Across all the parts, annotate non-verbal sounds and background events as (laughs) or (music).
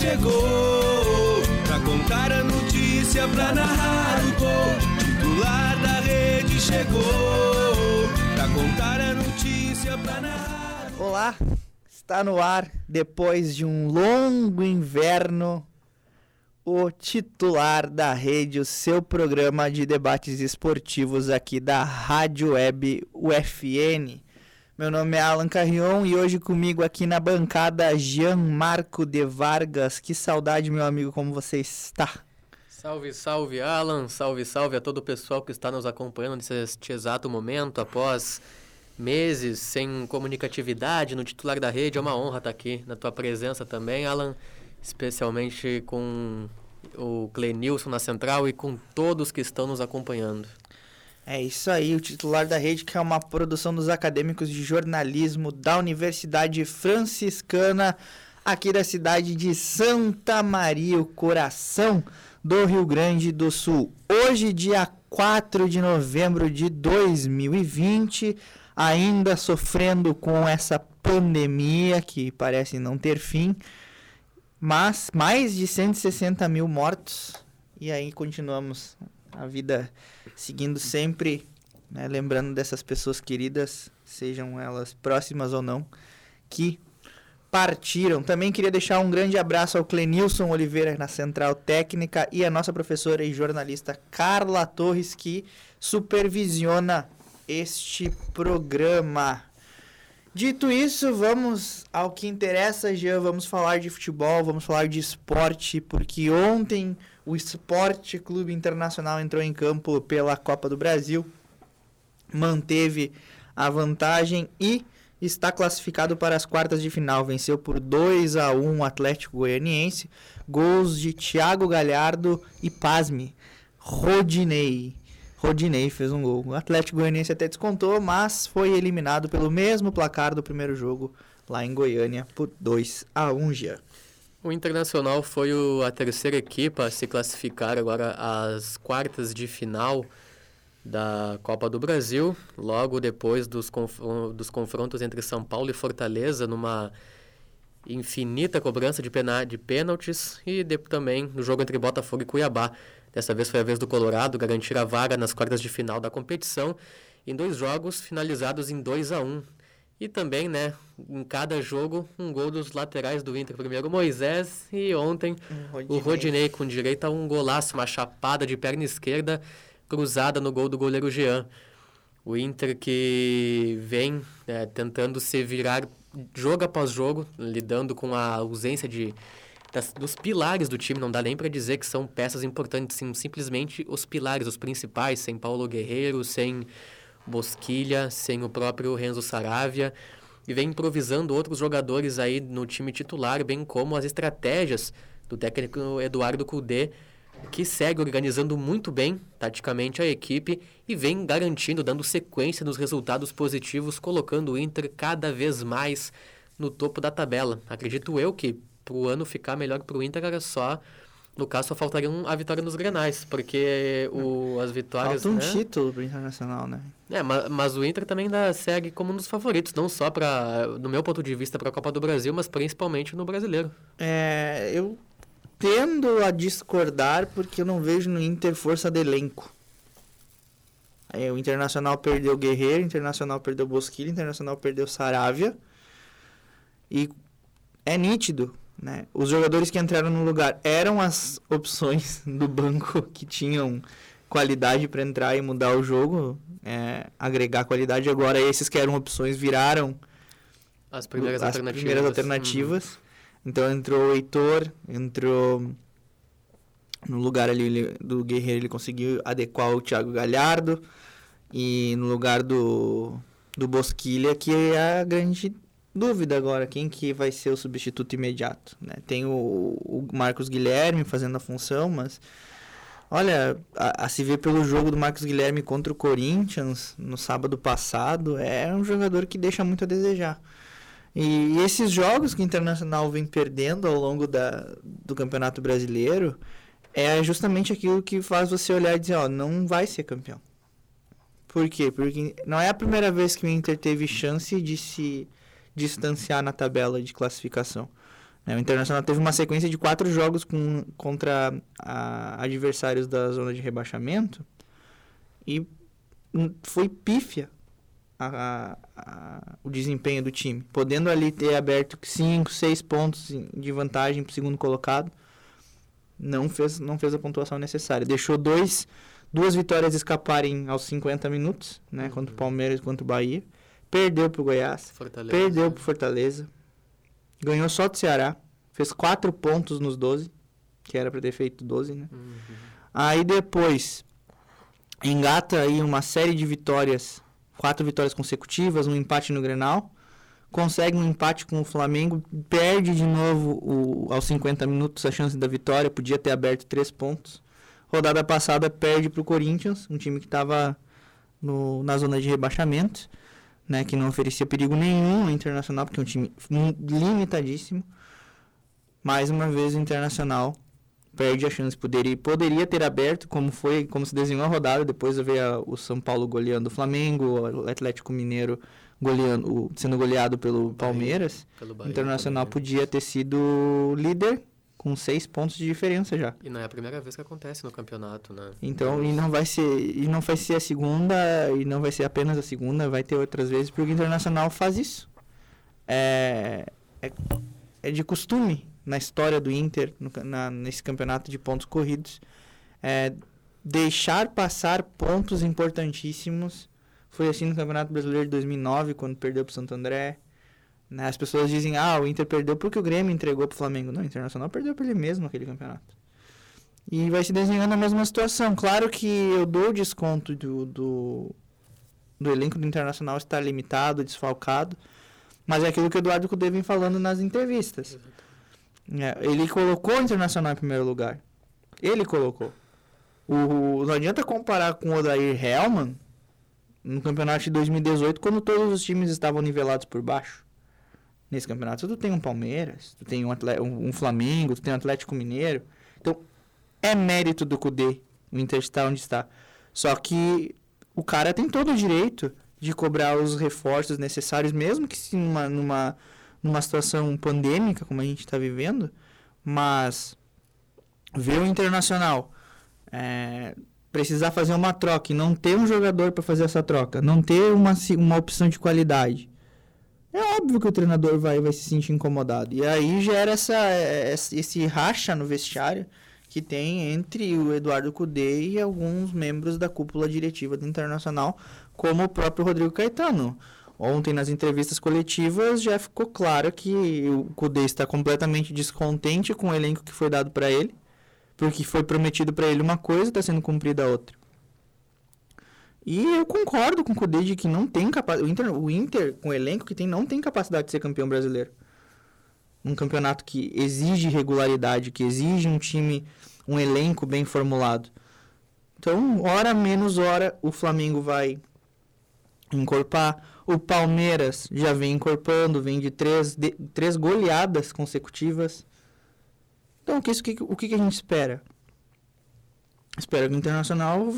Chegou pra contar a notícia, pra narrar o gol. Titular da rede chegou pra contar a notícia, pra narrar. Olá, está no ar depois de um longo inverno. O titular da rede, o seu programa de debates esportivos aqui da Rádio Web UFN. Meu nome é Alan Carrion e hoje comigo aqui na bancada Jean Marco de Vargas. Que saudade, meu amigo, como você está? Salve, salve, Alan. Salve, salve a todo o pessoal que está nos acompanhando neste exato momento após meses sem comunicatividade no titular da rede. É uma honra estar aqui na tua presença também, Alan, especialmente com o Clenilson na central e com todos que estão nos acompanhando. É isso aí, o titular da rede, que é uma produção dos acadêmicos de jornalismo da Universidade Franciscana, aqui da cidade de Santa Maria, o coração do Rio Grande do Sul. Hoje, dia 4 de novembro de 2020, ainda sofrendo com essa pandemia que parece não ter fim, mas mais de 160 mil mortos, e aí continuamos a vida seguindo sempre, né, lembrando dessas pessoas queridas, sejam elas próximas ou não, que partiram. Também queria deixar um grande abraço ao Clenilson Oliveira na Central Técnica e a nossa professora e jornalista Carla Torres, que supervisiona este programa. Dito isso, vamos ao que interessa, Jean. Vamos falar de futebol, vamos falar de esporte, porque ontem o Esporte Clube Internacional entrou em campo pela Copa do Brasil, manteve a vantagem e está classificado para as quartas de final. Venceu por 2 a 1 o Atlético Goianiense, gols de Thiago Galhardo e pasme, Rodinei. Rodinei fez um gol. O Atlético Goianiense até descontou, mas foi eliminado pelo mesmo placar do primeiro jogo lá em Goiânia por 2 a 1 já. O Internacional foi o, a terceira equipe a se classificar agora às quartas de final da Copa do Brasil, logo depois dos, conf dos confrontos entre São Paulo e Fortaleza, numa infinita cobrança de, de pênaltis, e de também no jogo entre Botafogo e Cuiabá. Dessa vez foi a vez do Colorado garantir a vaga nas quartas de final da competição, em dois jogos finalizados em 2 a 1 E também, né, em cada jogo, um gol dos laterais do Inter. Primeiro o Moisés e ontem Rodinei. o Rodinei com direito a um golaço, uma chapada de perna esquerda cruzada no gol do goleiro Jean. O Inter que vem é, tentando se virar jogo após jogo, lidando com a ausência de, das, dos pilares do time. Não dá nem para dizer que são peças importantes, sim, simplesmente os pilares, os principais, sem Paulo Guerreiro, sem Bosquilha, sem o próprio Renzo Saravia. E vem improvisando outros jogadores aí no time titular, bem como as estratégias do técnico Eduardo Cudê que segue organizando muito bem, taticamente, a equipe e vem garantindo, dando sequência nos resultados positivos, colocando o Inter cada vez mais no topo da tabela. Acredito eu que para o ano ficar melhor para o Inter era só. No caso, só faltaria a vitória nos grenais, porque o, as vitórias. Falta um né? título para o Internacional, né? É, mas, mas, o Inter também ainda segue como um dos favoritos, não só para, no meu ponto de vista, para a Copa do Brasil, mas principalmente no brasileiro. É, eu tendo a discordar porque eu não vejo no Inter força de elenco. Aí, o Internacional perdeu Guerreiro, o Internacional perdeu Bosquilha, o Internacional perdeu Saravia. E é nítido, né? Os jogadores que entraram no lugar eram as opções (laughs) do banco que tinham qualidade para entrar e mudar o jogo, é, agregar qualidade. Agora esses que eram opções viraram as primeiras as alternativas. Primeiras alternativas. Uhum. Então entrou o Heitor, entrou no lugar ali ele, do Guerreiro, ele conseguiu adequar o Thiago Galhardo. E no lugar do, do Bosquilha, que é a grande dúvida agora quem que vai ser o substituto imediato. Né? Tem o, o Marcos Guilherme fazendo a função, mas olha, a, a, se ver pelo jogo do Marcos Guilherme contra o Corinthians no sábado passado, é um jogador que deixa muito a desejar. E esses jogos que o Internacional vem perdendo ao longo da, do Campeonato Brasileiro é justamente aquilo que faz você olhar e dizer, ó, não vai ser campeão. Por quê? Porque não é a primeira vez que o Inter teve chance de se distanciar na tabela de classificação. Né? O Internacional teve uma sequência de quatro jogos com, contra a, adversários da zona de rebaixamento e foi pífia a, a, o desempenho do time. Podendo ali ter aberto 5, 6 pontos de vantagem para o segundo colocado, não fez, não fez a pontuação necessária. Deixou dois, duas vitórias escaparem aos 50 minutos, né, uhum. contra o Palmeiras e contra o Bahia. Perdeu para o Goiás, Fortaleza. perdeu para Fortaleza, ganhou só do Ceará, fez 4 pontos nos 12, que era para ter feito 12, né? Uhum. Aí depois engata aí uma série de vitórias, quatro vitórias consecutivas, um empate no Grenal, consegue um empate com o Flamengo, perde de novo o, aos 50 minutos a chance da vitória, podia ter aberto três pontos. Rodada passada perde para o Corinthians, um time que estava na zona de rebaixamento né, que não oferecia perigo nenhum ao Internacional, porque é um time limitadíssimo. Mais uma vez o Internacional perde a chance, poderia, poderia ter aberto, como foi, como se desenhou a rodada, depois ver o São Paulo goleando o Flamengo, o Atlético Mineiro goleando, sendo goleado pelo Palmeiras. Pelo Bahia, Internacional podia ter sido líder com seis pontos de diferença já. E não é a primeira vez que acontece no campeonato, né? Então, e não vai ser, e não vai ser a segunda, e não vai ser apenas a segunda, vai ter outras vezes, porque o Internacional faz isso. É, é, é de costume na história do Inter, no, na, nesse campeonato de pontos corridos, é, deixar passar pontos importantíssimos. Foi assim no Campeonato Brasileiro de 2009, quando perdeu para o Santo André. Né? As pessoas dizem, ah, o Inter perdeu porque o Grêmio entregou pro Flamengo. Não, o Internacional perdeu para ele mesmo aquele campeonato. E vai se desenhando a mesma situação. Claro que eu dou o desconto do, do, do elenco do Internacional estar limitado, desfalcado, mas é aquilo que o Eduardo Cudê vem falando nas entrevistas. É, ele colocou o Internacional em primeiro lugar. Ele colocou. O, não adianta comparar com o Odair Hellman no campeonato de 2018, quando todos os times estavam nivelados por baixo nesse campeonato. Tu tem um Palmeiras, tu tem um, um Flamengo, tu tem um Atlético Mineiro. Então, é mérito do Cudê o Inter estar onde está. Só que o cara tem todo o direito de cobrar os reforços necessários, mesmo que sim numa, numa, numa situação pandêmica, como a gente está vivendo, mas ver o Internacional é, precisar fazer uma troca e não ter um jogador para fazer essa troca, não ter uma, uma opção de qualidade, é óbvio que o treinador vai, vai se sentir incomodado. E aí gera essa, esse racha no vestiário que tem entre o Eduardo Cudê e alguns membros da cúpula diretiva do Internacional, como o próprio Rodrigo Caetano. Ontem, nas entrevistas coletivas, já ficou claro que o Cudê está completamente descontente com o elenco que foi dado para ele, porque foi prometido para ele uma coisa e está sendo cumprida outra. E eu concordo com o Cudê de que não tem capacidade. O Inter, o Inter, com o elenco que tem, não tem capacidade de ser campeão brasileiro. Um campeonato que exige regularidade, que exige um time, um elenco bem formulado. Então, hora menos hora, o Flamengo vai encorpar. O Palmeiras já vem encorpando, vem de três, de, três goleadas consecutivas. Então, o que, o que a gente espera? Espera que o Internacional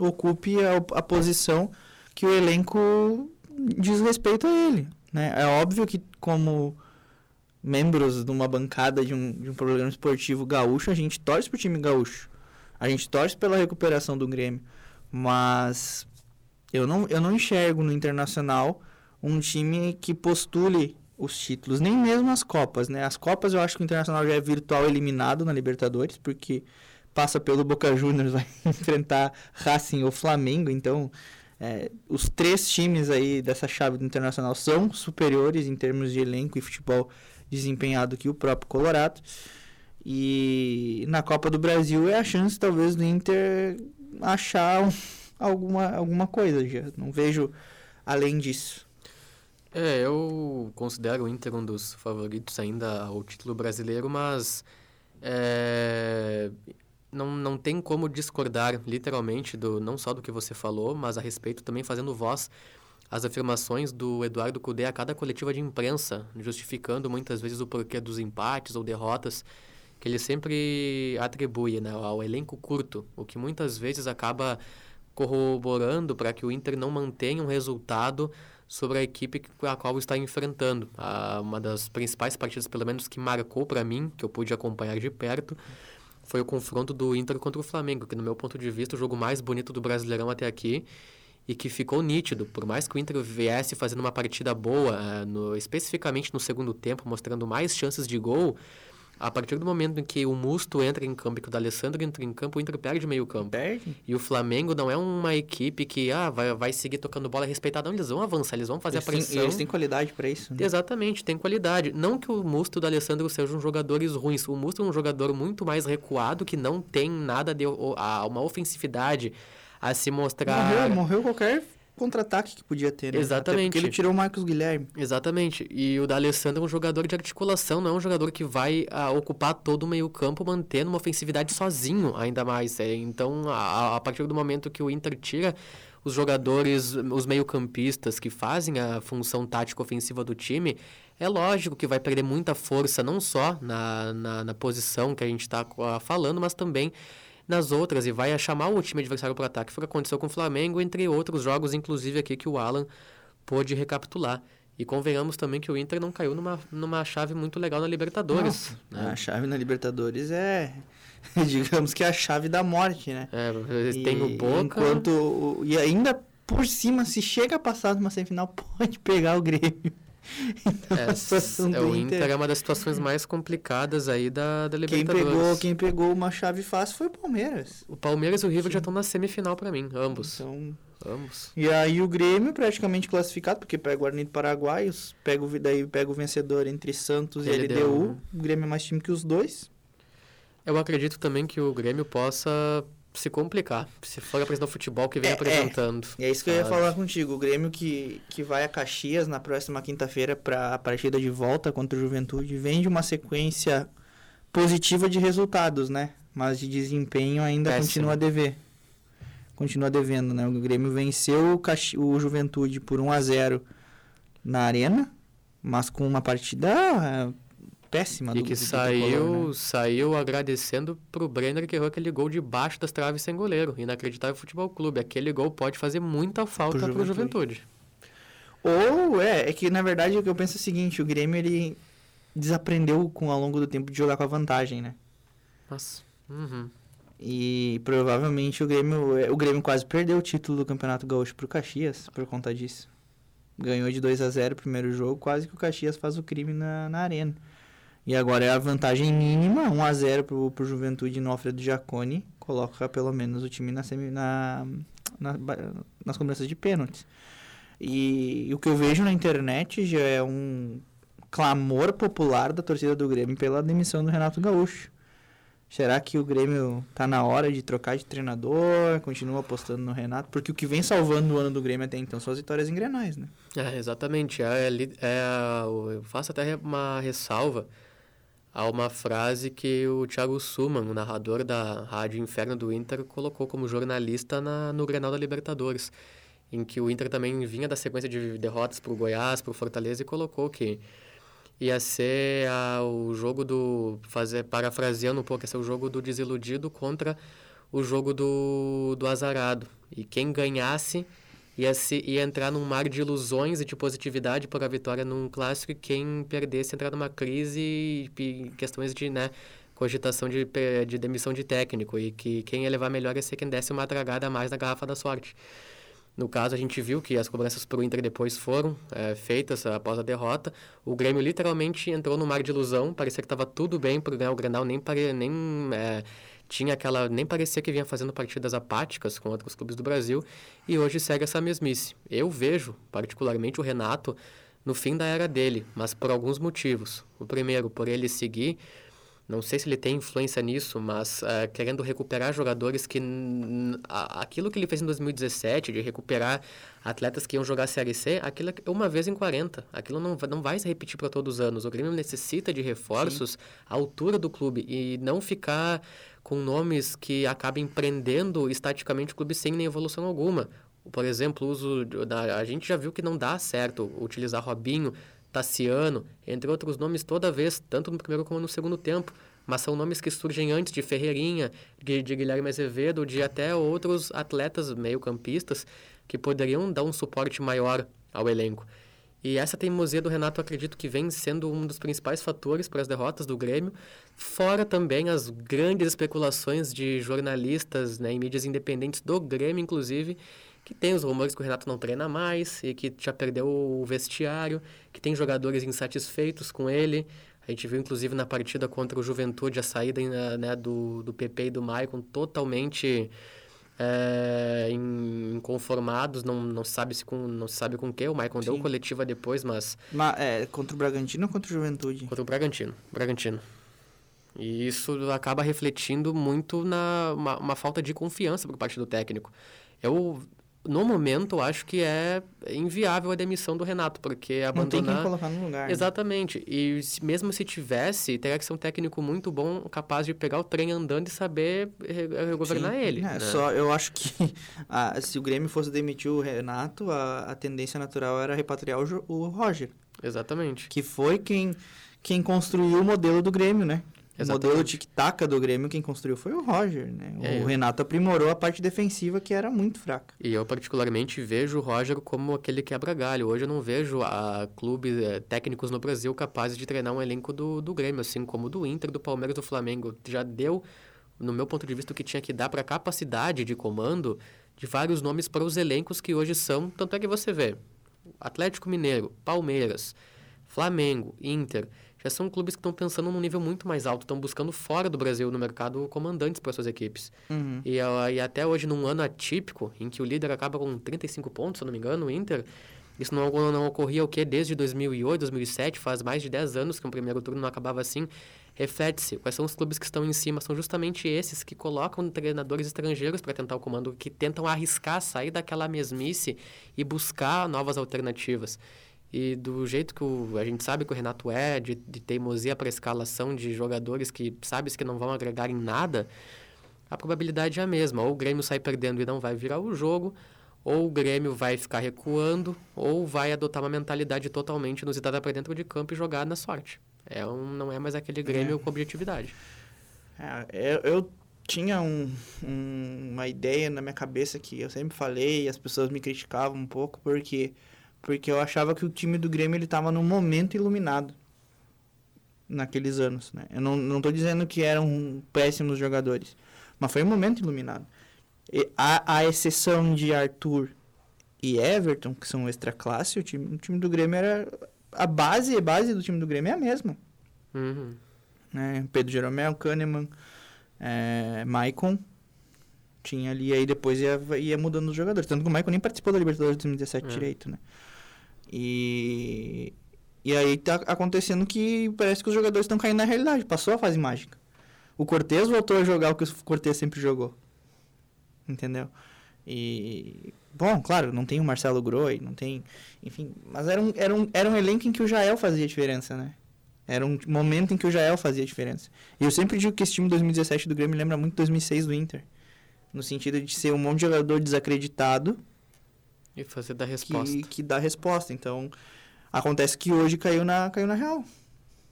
ocupe a, a posição que o elenco diz respeito a ele. Né? É óbvio que, como membros de uma bancada de um, de um programa esportivo gaúcho, a gente torce para o time gaúcho. A gente torce pela recuperação do Grêmio. Mas eu não, eu não enxergo no Internacional um time que postule os títulos, nem mesmo as Copas, né? As Copas eu acho que o Internacional já é virtual eliminado na Libertadores, porque passa pelo Boca Juniors, (laughs) vai enfrentar Racing ou Flamengo, então é, os três times aí dessa chave do Internacional são superiores em termos de elenco e futebol desempenhado que o próprio Colorado. E na Copa do Brasil é a chance talvez do Inter achar um, alguma, alguma coisa já. Não vejo além disso. É, eu considero o Inter um dos favoritos ainda ao título brasileiro, mas é, não, não tem como discordar literalmente do não só do que você falou, mas a respeito também fazendo voz as afirmações do Eduardo Cudê a cada coletiva de imprensa, justificando muitas vezes o porquê dos empates ou derrotas que ele sempre atribui né, ao elenco curto, o que muitas vezes acaba corroborando para que o Inter não mantenha um resultado sobre a equipe a qual está enfrentando. A, uma das principais partidas, pelo menos que marcou para mim, que eu pude acompanhar de perto, foi o confronto do Inter contra o Flamengo, que no meu ponto de vista o jogo mais bonito do Brasileirão até aqui e que ficou nítido, por mais que o Inter viesse fazendo uma partida boa, eh, no, especificamente no segundo tempo, mostrando mais chances de gol, a partir do momento em que o Musto entra em campo e que o D'Alessandro entra em campo, o Inter perde meio campo. Perde. E o Flamengo não é uma equipe que ah, vai, vai seguir tocando bola respeitada. Não, eles vão avançar, eles vão fazer eles a pressão. Têm, eles têm qualidade para isso. Né? Exatamente, tem qualidade. Não que o Musto e o D'Alessandro sejam jogadores ruins. O Musto é um jogador muito mais recuado, que não tem nada de a, uma ofensividade a se mostrar. Morreu, morreu qualquer contra-ataque que podia ter, né? Exatamente. Até porque ele tirou o Marcos Guilherme. Exatamente. E o D'Alessandro é um jogador de articulação, não é um jogador que vai a, ah, ocupar todo o meio-campo mantendo uma ofensividade sozinho, ainda mais. É, então, a, a partir do momento que o Inter tira os jogadores, os meio-campistas que fazem a função tática ofensiva do time, é lógico que vai perder muita força, não só na, na, na posição que a gente está falando, mas também nas outras e vai chamar o time adversário para o ataque. Foi o que aconteceu com o Flamengo, entre outros jogos, inclusive aqui que o Alan pôde recapitular. E convenhamos também que o Inter não caiu numa, numa chave muito legal na Libertadores. Né? A chave na Libertadores é, (laughs) digamos que é a chave da morte, né? É, tem o Boca... Enquanto, e ainda por cima, se chega a passar numa semifinal, (laughs) pode pegar o Grêmio. Então, é, (laughs) é, o Inter, Inter é uma das situações mais complicadas aí da, da Libertadores. Quem pegou, quem pegou uma chave fácil foi o Palmeiras. O Palmeiras e o River Sim. já estão na semifinal para mim, ambos. Então, ambos. E aí o Grêmio praticamente classificado, porque pega o Guarani do Paraguai, pega o, daí pega o vencedor entre Santos e LDU. LDU. O Grêmio é mais time que os dois. Eu acredito também que o Grêmio possa se complicar. Se for apresentar o futebol que vem é, é. apresentando. É. é isso que sabe? eu ia falar contigo. O Grêmio que, que vai a Caxias na próxima quinta-feira para a partida de volta contra o Juventude vem de uma sequência positiva de resultados, né? Mas de desempenho ainda Péssimo. continua a dever. Continua devendo, né? O Grêmio venceu o, Caxi o Juventude por 1 a 0 na Arena, mas com uma partida péssima e do, que do saiu, né? saiu agradecendo pro Brenner que errou aquele gol debaixo das traves sem goleiro. Inacreditável futebol clube. Aquele gol pode fazer muita falta pro, pro Juventude. Ou é, é que na verdade o que eu penso é o seguinte, o Grêmio ele desaprendeu com ao longo do tempo de jogar com a vantagem, né? Nossa. Uhum. E provavelmente o Grêmio, é, o Grêmio quase perdeu o título do Campeonato Gaúcho pro Caxias por conta disso. Ganhou de 2 a 0 o primeiro jogo, quase que o Caxias faz o crime na, na arena. E agora é a vantagem mínima, 1 a 0 pro, pro Juventude no Alfredo Giacone, coloca pelo menos o time na, semi, na, na nas cobranças de pênaltis. E, e, o que eu vejo na internet já é um clamor popular da torcida do Grêmio pela demissão do Renato Gaúcho. Será que o Grêmio tá na hora de trocar de treinador? Continua apostando no Renato? Porque o que vem salvando o ano do Grêmio até então são as vitórias em Grenais, né? É, exatamente. É, é, eu faço até uma ressalva há uma frase que o Thiago Suman, o narrador da Rádio Inferno do Inter, colocou como jornalista na, no Grenal da Libertadores, em que o Inter também vinha da sequência de derrotas para o Goiás, para o Fortaleza, e colocou que ia ser a, o jogo do, fazer parafraseando um pouco, ia ser o jogo do desiludido contra o jogo do, do azarado. E quem ganhasse ia, se, ia entrar num mar de ilusões e de positividade por a vitória num clássico e quem perdesse entrar numa crise e questões de né, cogitação de, de demissão de técnico e que quem ia levar melhor ia ser quem desse uma tragada a mais na garrafa da sorte. No caso, a gente viu que as cobranças para o Inter depois foram é, feitas após a derrota. O Grêmio literalmente entrou no mar de ilusão, parecia que estava tudo bem para ganhar o Grenal, nem, pare, nem é, tinha aquela. nem parecia que vinha fazendo partidas apáticas com outros clubes do Brasil e hoje segue essa mesmice. Eu vejo, particularmente, o Renato no fim da era dele, mas por alguns motivos. O primeiro, por ele seguir Não sei se ele tem influência nisso, mas uh, querendo recuperar jogadores que. Aquilo que ele fez em 2017, de recuperar atletas que iam jogar a Série C, aquilo é uma vez em 40. Aquilo não, não vai se repetir para todos os anos. O Grêmio necessita de reforços Sim. à altura do clube e não ficar com nomes que acabem prendendo estaticamente o clube sem nem evolução alguma. Por exemplo, o uso da, a gente já viu que não dá certo utilizar Robinho Tassiano, entre outros nomes toda vez, tanto no primeiro como no segundo tempo. Mas são nomes que surgem antes de Ferreirinha, de, de Guilherme Azevedo, de até outros atletas meio-campistas que poderiam dar um suporte maior ao elenco. E essa teimosia do Renato, acredito que vem sendo um dos principais fatores para as derrotas do Grêmio, fora também as grandes especulações de jornalistas né, em mídias independentes do Grêmio, inclusive, que tem os rumores que o Renato não treina mais e que já perdeu o vestiário, que tem jogadores insatisfeitos com ele. A gente viu, inclusive, na partida contra o Juventude, a saída né, do, do PP e do Maicon totalmente é, inconformados, não, não, sabe se com, não sabe com que. O Maicon deu coletiva depois, mas... mas é, contra o Bragantino ou contra o Juventude? Contra o Bragantino. Bragantino. E isso acaba refletindo muito na uma, uma falta de confiança por parte do técnico. Eu no momento, acho que é inviável a demissão do Renato, porque abandonar... Não tem quem colocar no lugar. Né? Exatamente. Né? E se, mesmo se tivesse, teria que ser um técnico muito bom, capaz de pegar o trem andando e saber governar Sim. ele. É, né? só, eu acho que (laughs) ah, se o Grêmio fosse demitir o Renato, a, a tendência natural era repatriar o, o Roger. Exatamente. Que foi quem, quem construiu o modelo do Grêmio, né? Exatamente. O modelo tic-tac do Grêmio, quem construiu foi o Roger, né? É, o Renato aprimorou a parte defensiva, que era muito fraca. E eu, particularmente, vejo o Roger como aquele quebra-galho. Hoje eu não vejo a clubes é, técnicos no Brasil capazes de treinar um elenco do, do Grêmio, assim como do Inter, do Palmeiras, do Flamengo. Já deu, no meu ponto de vista, o que tinha que dar para a capacidade de comando de vários nomes para os elencos que hoje são. Tanto é que você vê Atlético Mineiro, Palmeiras, Flamengo, Inter já são clubes que estão pensando num nível muito mais alto, estão buscando fora do Brasil no mercado comandantes para suas equipes. Uhum. E, e, até hoje, num ano atípico, em que o líder acaba com 35 pontos, se eu não me engano, o Inter, isso não, não ocorria o quê? Desde 2008, 2007, faz mais de 10 anos que o primeiro turno não acabava assim. Reflete-se, quais são os clubes que estão em cima? São justamente esses que colocam treinadores estrangeiros para tentar o comando, que tentam arriscar, sair daquela mesmice e buscar novas alternativas. E do jeito que o, a gente sabe que o Renato é, de, de teimosia para escalação de jogadores que sabes que não vão agregar em nada, a probabilidade é a mesma. Ou o Grêmio sai perdendo e não vai virar o jogo, ou o Grêmio vai ficar recuando, ou vai adotar uma mentalidade totalmente inusitada para dentro de campo e jogar na sorte. É um, não é mais aquele Grêmio é. com objetividade. É, eu, eu tinha um, um, uma ideia na minha cabeça que eu sempre falei e as pessoas me criticavam um pouco porque porque eu achava que o time do Grêmio ele estava num momento iluminado naqueles anos, né? Eu não, não tô dizendo que eram péssimos jogadores, mas foi um momento iluminado. E a, a exceção de Arthur e Everton, que são extra classe, o time, o time do Grêmio era a base, a base do time do Grêmio é a mesma. Uhum. Né? Pedro Jeromel, Kahneman, é, Maicon, tinha ali, aí depois ia, ia mudando os jogadores. Tanto que o Maicon nem participou da Libertadores de 2017 é. direito, né? E, e aí tá acontecendo que parece que os jogadores estão caindo na realidade. Passou a fase mágica. O Cortez voltou a jogar o que o Cortez sempre jogou. Entendeu? E. Bom, claro, não tem o Marcelo Groi, não tem. Enfim, mas era um, era, um, era um elenco em que o Jael fazia diferença, né? Era um momento em que o Jael fazia diferença. E eu sempre digo que esse time 2017 do Grêmio lembra muito 2006 do Inter. No sentido de ser um monte de jogador desacreditado e fazer da resposta. Que, que dá resposta. Então, acontece que hoje caiu na, caiu na real.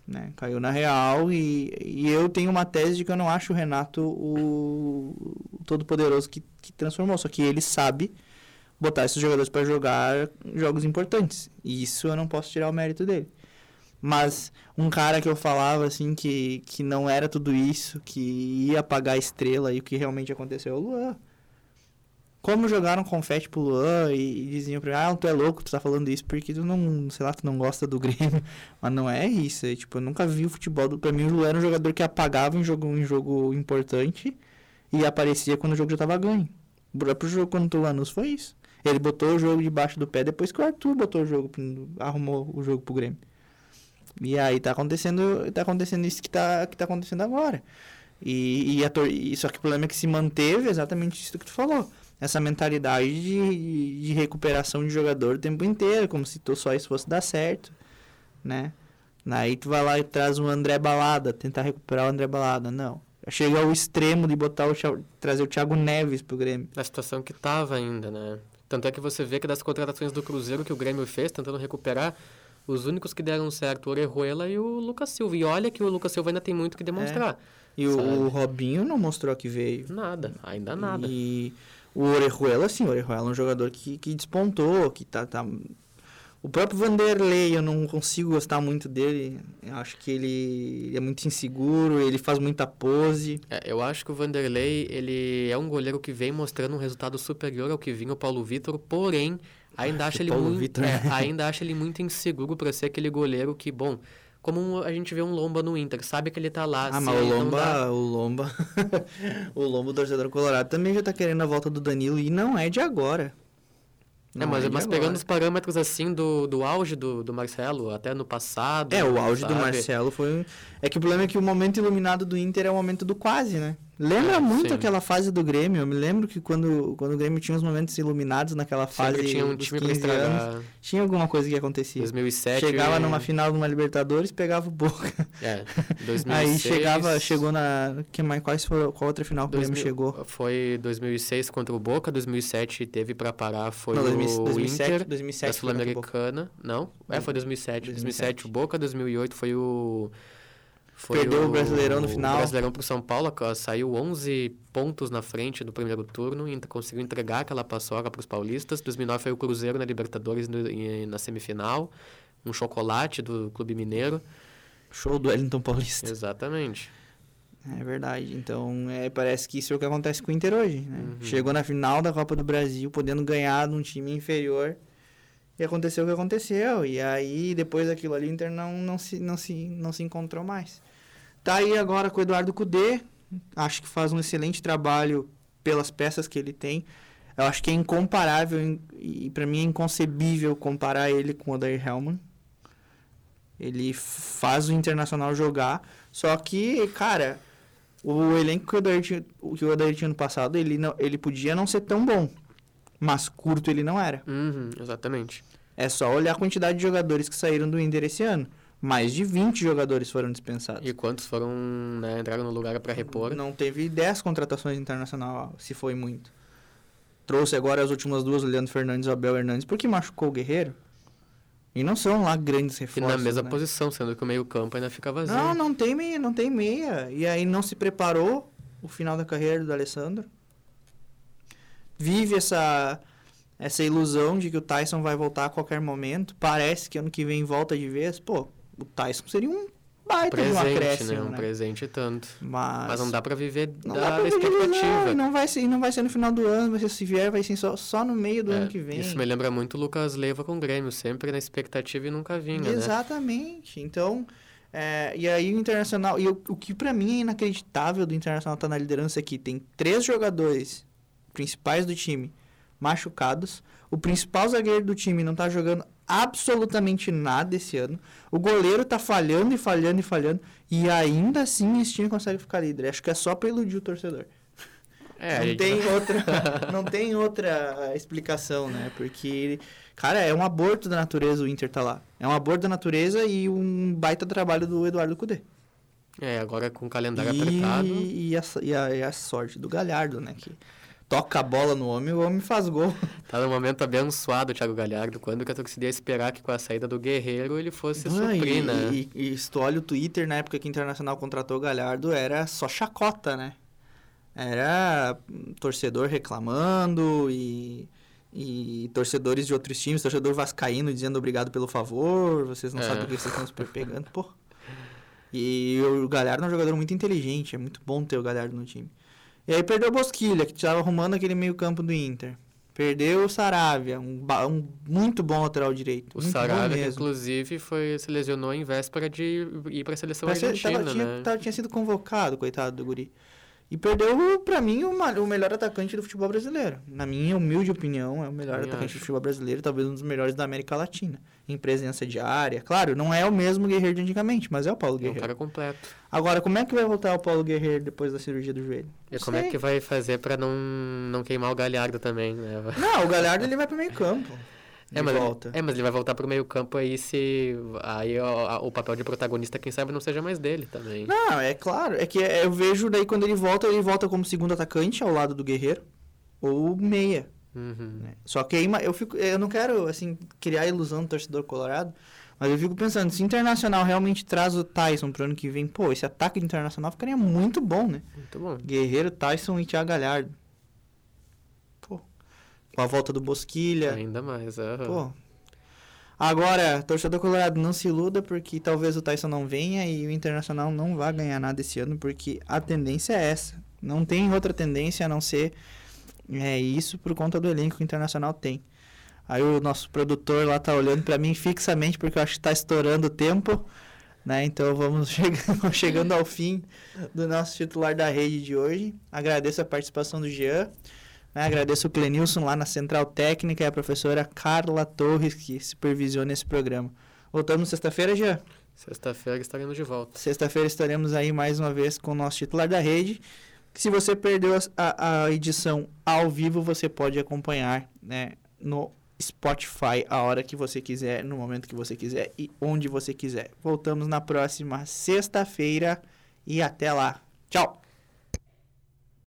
Né? Caiu na real e, e eu tenho uma tese de que eu não acho o Renato o, o todo-poderoso que, que transformou. Só que ele sabe botar esses jogadores para jogar jogos importantes. E isso eu não posso tirar o mérito dele. Mas um cara que eu falava assim que, que não era tudo isso, que ia apagar a estrela e o que realmente aconteceu é o Luan como jogaram confete pro Luan e, e diziam pra ele, ah, tu é louco, tu tá falando isso porque tu não, sei lá, tu não gosta do (laughs) Grêmio. Mas não é isso, é, tipo, eu nunca vi o futebol, do, pra mim o Luan era um jogador que apagava em jogo, em jogo importante e aparecia quando o jogo já tava ganho. O próprio jogo contra o Lanús foi isso. Ele botou o jogo debaixo do pé depois que o Arthur botou o jogo, arrumou o jogo pro Grêmio. E aí tá acontecendo, tá acontecendo isso que tá, que tá acontecendo agora. E, e, a tor só que o problema é que se manteve exatamente isso que tu falou. Essa mentalidade de, de recuperação de jogador o tempo inteiro, como se só isso fosse dar certo, né? Aí tu vai lá e traz um André Balada, tentar recuperar o André Balada. Não. Chega ao extremo de botar o trazer o Thiago Neves pro Grêmio. Na situação que tava ainda, né? Tanto é que você vê que das contratações do Cruzeiro que o Grêmio fez, tentando recuperar, os únicos que deram certo, o Orejuela e o Lucas Silva. E olha que o Lucas Silva ainda tem muito que demonstrar. É. E sabe? o Robinho não mostrou que veio. Nada, ainda nada. E o Orejuela, sim, o Orejuela é um jogador que, que despontou, que tá, tá... O próprio Vanderlei, eu não consigo gostar muito dele. Eu acho que ele é muito inseguro, ele faz muita pose. É, eu acho que o Vanderlei, ele é um goleiro que vem mostrando um resultado superior ao que vinha o Paulo Vitor, porém, ainda (laughs) acho ele muito, é, ainda acho ele muito inseguro para ser aquele goleiro que, bom, como a gente vê um Lomba no Inter, sabe que ele tá lá. Ah, mas o Lomba, dá... o Lomba, (laughs) o Lomba, o torcedor colorado, também já tá querendo a volta do Danilo e não é de agora. É, não é, mas, é mas pegando os parâmetros assim do, do auge do, do Marcelo, até no passado. É, o auge sabe? do Marcelo foi. É que o problema é que o momento iluminado do Inter é o momento do quase, né? Lembra é, muito sim. aquela fase do Grêmio. Eu me lembro que quando, quando o Grêmio tinha os momentos iluminados naquela fase. Sempre tinha um time pra estragar. Anos, tinha alguma coisa que acontecia. 2007. Chegava e... numa final de uma Libertadores, pegava o Boca. É, 2006. Aí chegava, chegou na. Que mais, quais foram, qual outra final que 2000, o Grêmio chegou? Foi 2006 contra o Boca, 2007 teve pra parar, foi Não, 2000, o 2007, Inter 2007 da Sul-Americana. Não, é, foi 2007. 2007. 2007 o Boca, 2008 foi o. Foi Perdeu o, o Brasileirão no final. O Brasileirão pro São Paulo, saiu 11 pontos na frente do primeiro turno e conseguiu entregar aquela paçoca para os paulistas. 2009 foi o Cruzeiro na Libertadores no, na semifinal, um chocolate do Clube Mineiro. Show do Wellington Paulista. Exatamente. É verdade. Então, é, parece que isso é o que acontece com o Inter hoje. Né? Uhum. Chegou na final da Copa do Brasil, podendo ganhar num time inferior. E aconteceu o que aconteceu. E aí, depois daquilo ali, o Inter não, não, se, não, se, não se encontrou mais. Tá aí agora com o Eduardo Cudê. Acho que faz um excelente trabalho pelas peças que ele tem. Eu acho que é incomparável e para mim é inconcebível comparar ele com o Odair Hellman. Ele faz o Internacional jogar, só que, cara, o elenco que o Odair tinha, que o Odair tinha no passado, ele, não, ele podia não ser tão bom, mas curto ele não era. Uhum, exatamente. É só olhar a quantidade de jogadores que saíram do Inter esse ano mais de 20 jogadores foram dispensados. E quantos foram, né, entraram no lugar para repor? Não teve 10 contratações internacional, se foi muito. Trouxe agora as últimas duas, o Leandro Fernandes e o Abel Hernandes, porque machucou o Guerreiro. E não são lá grandes reforços. E na mesma né? posição, sendo que o meio-campo ainda fica vazio. Não, não tem meia, não tem meia. E aí não se preparou o final da carreira do Alessandro. Vive essa essa ilusão de que o Tyson vai voltar a qualquer momento. Parece que ano que vem volta de vez. Pô, o Tyson seria um baita presente, de um acréscimo, né? Um né? presente tanto. Mas, Mas não dá para viver não da, dá pra expectativa. Não, não, vai ser, não vai ser no final do ano, mas se vier vai ser só, só no meio do é, ano que vem. Isso me lembra muito o Lucas Leiva com o Grêmio, sempre na expectativa e nunca vinha, né? Exatamente. Né? Então, é, e aí o Internacional, e o, o que para mim é inacreditável do Internacional estar tá na liderança aqui, tem três jogadores principais do time machucados, o principal zagueiro do time não tá jogando absolutamente nada esse ano. O goleiro tá falhando e falhando e falhando. E ainda assim esse time consegue ficar líder. Acho que é só pra iludir o torcedor. É, não, tem não... outra, (laughs) não tem outra explicação, né? Porque, cara, é um aborto da natureza o Inter tá lá. É um aborto da natureza e um baita trabalho do Eduardo Cudê. É, agora com o calendário e, apertado. E a, e, a, e a sorte do Galhardo, né? Que toca a bola no homem, o homem faz gol. (laughs) Tá no momento abençoado o Thiago Galhardo, quando que a torcida ia esperar que com a saída do Guerreiro ele fosse ah, suprir, e, né? E, e, e se tu olha o Twitter, na época que o Internacional contratou o Galhardo, era só chacota, né? Era torcedor reclamando e, e torcedores de outros times, torcedor vascaíno dizendo obrigado pelo favor, vocês não é. sabem o que vocês estão super pegando, pô. E o Galhardo é um jogador muito inteligente, é muito bom ter o Galhardo no time. E aí perdeu o Bosquilha, que estava arrumando aquele meio campo do Inter. Perdeu o Saravia, um, um muito bom lateral direito. O Saravia, inclusive, foi, se lesionou em véspera de ir para a seleção argentina, tava, né? Tinha, tava, tinha sido convocado, coitado do guri. E perdeu, pra mim, o, ma- o melhor atacante do futebol brasileiro. Na minha humilde opinião, é o melhor Também atacante acho. do futebol brasileiro, talvez um dos melhores da América Latina. Em presença de área. Claro, não é o mesmo Guerreiro de antigamente, mas é o Paulo É um Guerreiro. cara completo. Agora, como é que vai voltar o Paulo Guerreiro depois da cirurgia do joelho? E Não como é sei. que vai fazer pra não, não queimar o Galhardo também, né? Não, o Galhardo ele vai pro meio campo. De É mas, volta. é, mas ele vai voltar pro meio campo aí se... Aí ó, o papel de protagonista, quem sabe, não seja mais dele também. Não, é claro. É que eu vejo daí quando ele volta, ele volta como segundo atacante ao lado do Guerreiro. Ou meia. Uhum. né? Só que aí eu fico. Eu não quero, assim, criar a ilusão do torcedor colorado. Mas eu fico pensando, se o Internacional realmente traz o Tyson pro ano que vem, pô, esse ataque do Internacional ficaria muito bom, né? Muito bom. Guerreiro, Tyson e Thiago Galhardo. Com a volta do Bosquilha. Ainda mais. aham. Pô. Agora, torcedor colorado, não se iluda porque talvez o Tyson não venha e o Internacional não vá ganhar nada esse ano, porque a tendência é essa. Não tem outra tendência a não ser é isso por conta do elenco que o Internacional tem. Aí o nosso produtor lá tá olhando pra mim fixamente porque eu acho que tá estourando o tempo, né? Então vamos (laughs) chegando, chegando ao fim do nosso titular da rede de hoje. Agradeço a participação do Jean. Né? Agradeço o Clenilson lá na Central Técnica e a professora Carla Torres que supervisiona esse programa. Voltamos sexta-feira, Jean? Sexta-feira estaremos de volta. Sexta-feira estaremos aí mais uma vez com o nosso titular da rede. Se você perdeu a, a edição ao vivo, você pode acompanhar né, no Spotify a hora que você quiser, no momento que você quiser e onde você quiser. Voltamos na próxima sexta-feira e até lá. Tchau!